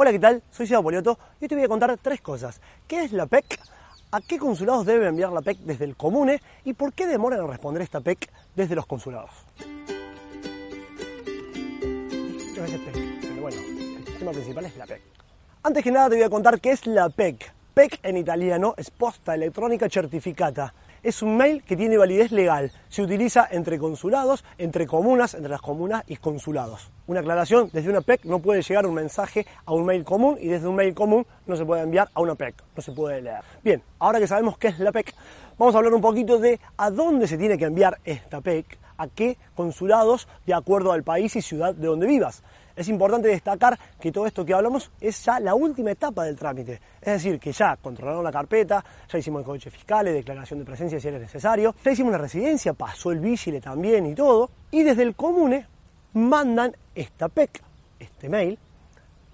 Hola, ¿qué tal? Soy Seba Polioto y hoy te voy a contar tres cosas. ¿Qué es la PEC? ¿A qué consulados debe enviar la PEC desde el comune? ¿Y por qué demoran en responder esta PEC desde los consulados? Muchas veces PEC, pero bueno, el tema principal es la PEC. Antes que nada te voy a contar qué es la PEC. PEC en italiano es posta electrónica certificata es un mail que tiene validez legal. Se utiliza entre consulados, entre comunas, entre las comunas y consulados. Una aclaración, desde una PEC no puede llegar un mensaje a un mail común y desde un mail común no se puede enviar a una PEC, no se puede leer. Bien, ahora que sabemos qué es la PEC, vamos a hablar un poquito de a dónde se tiene que enviar esta PEC, a qué consulados de acuerdo al país y ciudad de donde vivas es importante destacar que todo esto que hablamos es ya la última etapa del trámite. Es decir, que ya controlaron la carpeta, ya hicimos el códice fiscal, declaración de presencia si era necesario, ya hicimos la residencia, pasó el vigile también y todo, y desde el comune mandan esta PEC, este mail,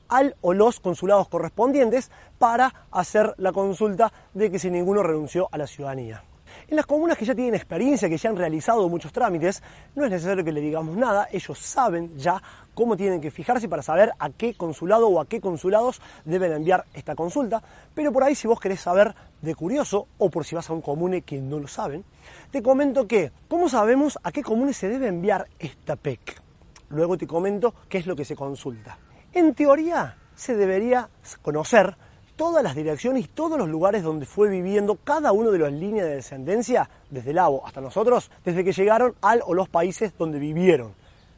al o los consulados correspondientes para hacer la consulta de que si ninguno renunció a la ciudadanía. En las comunas que ya tienen experiencia, que ya han realizado muchos trámites, no es necesario que le digamos nada, ellos saben ya cómo tienen que fijarse para saber a qué consulado o a qué consulados deben enviar esta consulta, pero por ahí si vos querés saber de curioso o por si vas a un comune que no lo saben, te comento que, ¿cómo sabemos a qué comune se debe enviar esta PEC? Luego te comento qué es lo que se consulta. En teoría, se debería conocer todas las direcciones y todos los lugares donde fue viviendo cada uno de las líneas de descendencia, desde Lavo hasta nosotros, desde que llegaron al o los países donde vivieron.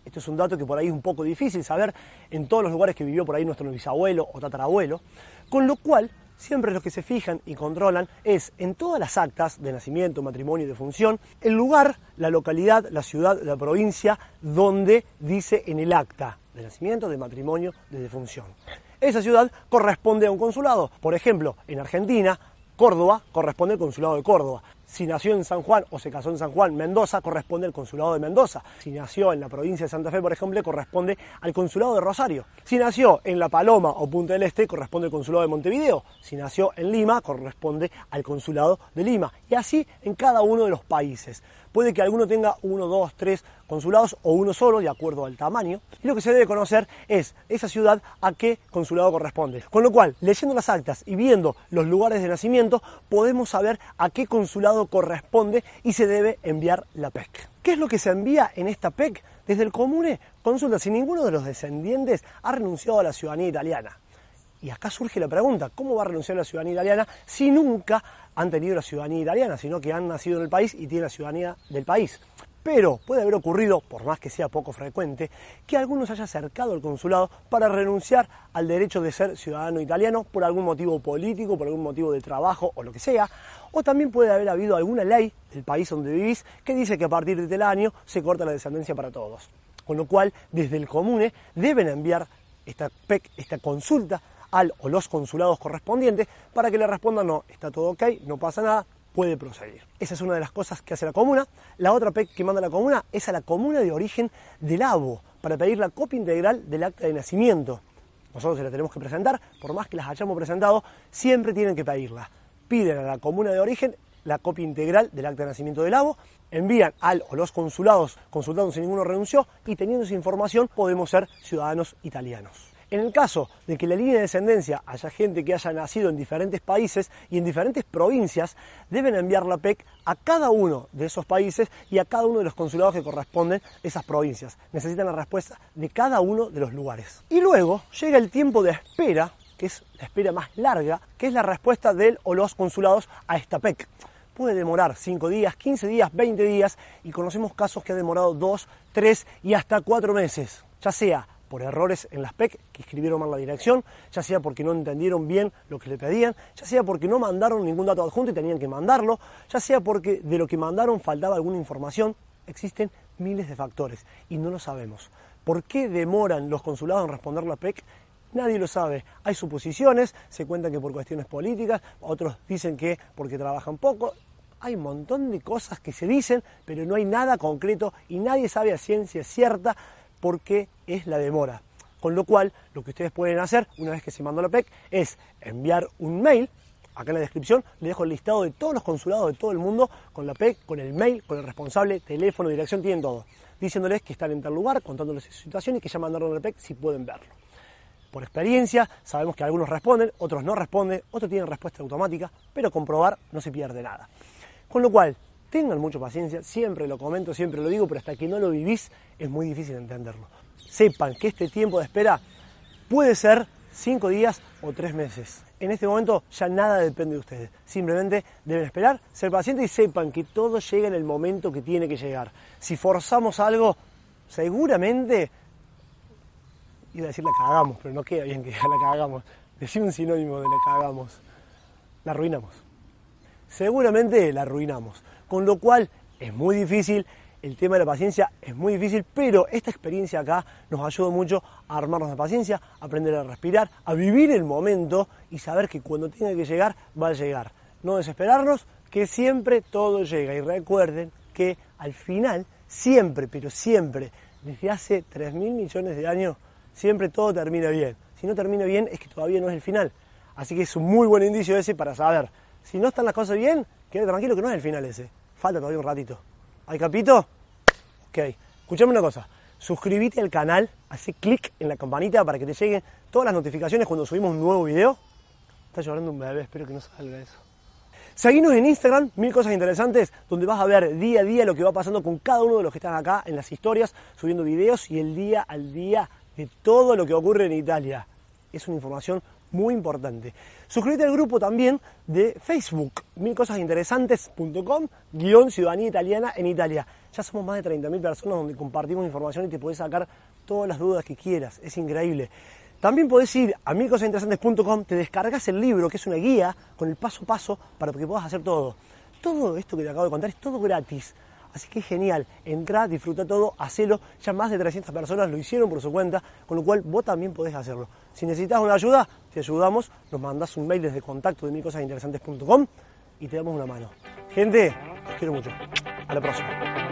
Esto es un dato que por ahí es un poco difícil saber en todos los lugares que vivió por ahí nuestro bisabuelo o tatarabuelo, con lo cual siempre los que se fijan y controlan es en todas las actas de nacimiento, matrimonio y de función, el lugar, la localidad, la ciudad, la provincia donde dice en el acta de nacimiento, de matrimonio, de defunción esa ciudad corresponde a un consulado. Por ejemplo, en Argentina, Córdoba corresponde al consulado de Córdoba. Si nació en San Juan o se casó en San Juan, Mendoza corresponde al consulado de Mendoza. Si nació en la provincia de Santa Fe, por ejemplo, corresponde al consulado de Rosario. Si nació en La Paloma o Punta del Este, corresponde al consulado de Montevideo. Si nació en Lima, corresponde al consulado de Lima. Y así en cada uno de los países. Puede que alguno tenga uno, dos, tres consulados o uno solo, de acuerdo al tamaño. Y lo que se debe conocer es esa ciudad a qué consulado corresponde. Con lo cual, leyendo las actas y viendo los lugares de nacimiento, podemos saber a qué consulado corresponde y se debe enviar la PEC. ¿Qué es lo que se envía en esta PEC? Desde el comune, consulta si ninguno de los descendientes ha renunciado a la ciudadanía italiana. Y acá surge la pregunta, ¿cómo va a renunciar a la ciudadanía italiana si nunca han tenido la ciudadanía italiana, sino que han nacido en el país y tienen la ciudadanía del país? Pero puede haber ocurrido, por más que sea poco frecuente, que algunos haya acercado al consulado para renunciar al derecho de ser ciudadano italiano por algún motivo político, por algún motivo de trabajo o lo que sea. O también puede haber habido alguna ley del país donde vivís que dice que a partir de tal año se corta la descendencia para todos. Con lo cual, desde el comune deben enviar esta PEC, esta consulta al o los consulados correspondientes para que le respondan no, está todo ok, no pasa nada, puede proseguir. Esa es una de las cosas que hace la comuna. La otra PEC que manda la comuna es a la comuna de origen del ABO para pedir la copia integral del acta de nacimiento. Nosotros se la tenemos que presentar, por más que las hayamos presentado, siempre tienen que pedirla. Piden a la comuna de origen la copia integral del acta de nacimiento del ABO, envían al o los consulados consultando si ninguno renunció y teniendo esa información podemos ser ciudadanos italianos. En el caso de que la línea de descendencia haya gente que haya nacido en diferentes países y en diferentes provincias, deben enviar la PEC a cada uno de esos países y a cada uno de los consulados que corresponden esas provincias. Necesitan la respuesta de cada uno de los lugares. Y luego llega el tiempo de espera, que es la espera más larga, que es la respuesta del o los consulados a esta PEC puede demorar 5 días, 15 días, 20 días y conocemos casos que ha demorado 2, 3 y hasta 4 meses, ya sea por errores en las PEC, que escribieron mal la dirección, ya sea porque no entendieron bien lo que le pedían, ya sea porque no mandaron ningún dato adjunto y tenían que mandarlo, ya sea porque de lo que mandaron faltaba alguna información. Existen miles de factores y no lo sabemos. ¿Por qué demoran los consulados en responder la PEC? Nadie lo sabe. Hay suposiciones, se cuentan que por cuestiones políticas, otros dicen que porque trabajan poco. Hay un montón de cosas que se dicen, pero no hay nada concreto y nadie sabe a ciencia cierta porque es la demora. Con lo cual, lo que ustedes pueden hacer, una vez que se mandó la PEC, es enviar un mail. Acá en la descripción les dejo el listado de todos los consulados de todo el mundo con la PEC, con el mail, con el responsable, teléfono, dirección, tienen todo. Diciéndoles que están en tal lugar, contándoles su situación y que ya mandaron la PEC si pueden verlo por experiencia, sabemos que algunos responden, otros no responden, otros tienen respuesta automática, pero comprobar no se pierde nada. Con lo cual, tengan mucha paciencia, siempre lo comento, siempre lo digo, pero hasta que no lo vivís es muy difícil entenderlo. Sepan que este tiempo de espera puede ser cinco días o tres meses. En este momento ya nada depende de ustedes. Simplemente deben esperar, ser pacientes y sepan que todo llega en el momento que tiene que llegar. Si forzamos algo, seguramente, iba a decir la cagamos, pero no queda bien que la cagamos. Decir un sinónimo de la cagamos. La arruinamos. Seguramente la arruinamos. Con lo cual es muy difícil el tema de la paciencia es muy difícil, pero esta experiencia acá nos ayuda mucho a armarnos de paciencia, a aprender a respirar, a vivir el momento y saber que cuando tenga que llegar, va a llegar. No desesperarnos, que siempre todo llega. Y recuerden que al final, siempre, pero siempre, desde hace 3 mil millones de años, siempre todo termina bien. Si no termina bien, es que todavía no es el final. Así que es un muy buen indicio ese para saber. Si no están las cosas bien, quede tranquilo que no es el final ese. Falta todavía un ratito. ¿Hay capito? Ok, escuchame una cosa. Suscríbete al canal, hace clic en la campanita para que te lleguen todas las notificaciones cuando subimos un nuevo video. Está llorando un bebé, espero que no salga eso. Seguinos en Instagram, mil cosas interesantes, donde vas a ver día a día lo que va pasando con cada uno de los que están acá en las historias, subiendo videos y el día al día de todo lo que ocurre en Italia. Es una información muy importante. Suscríbete al grupo también de Facebook, milcosasinteresantes.com, guion ciudadanía italiana en Italia. Ya somos más de 30.000 personas donde compartimos información y te puedes sacar todas las dudas que quieras. Es increíble. También podés ir a milcosasinteresantes.com, te descargas el libro, que es una guía con el paso a paso para que puedas hacer todo. Todo esto que te acabo de contar es todo gratis. Así que es genial, entra, disfruta todo, hacelo. Ya más de 300 personas lo hicieron por su cuenta, con lo cual vos también podés hacerlo. Si necesitas una ayuda, te ayudamos, nos mandás un mail desde contacto de y te damos una mano. Gente, os quiero mucho. A la próxima.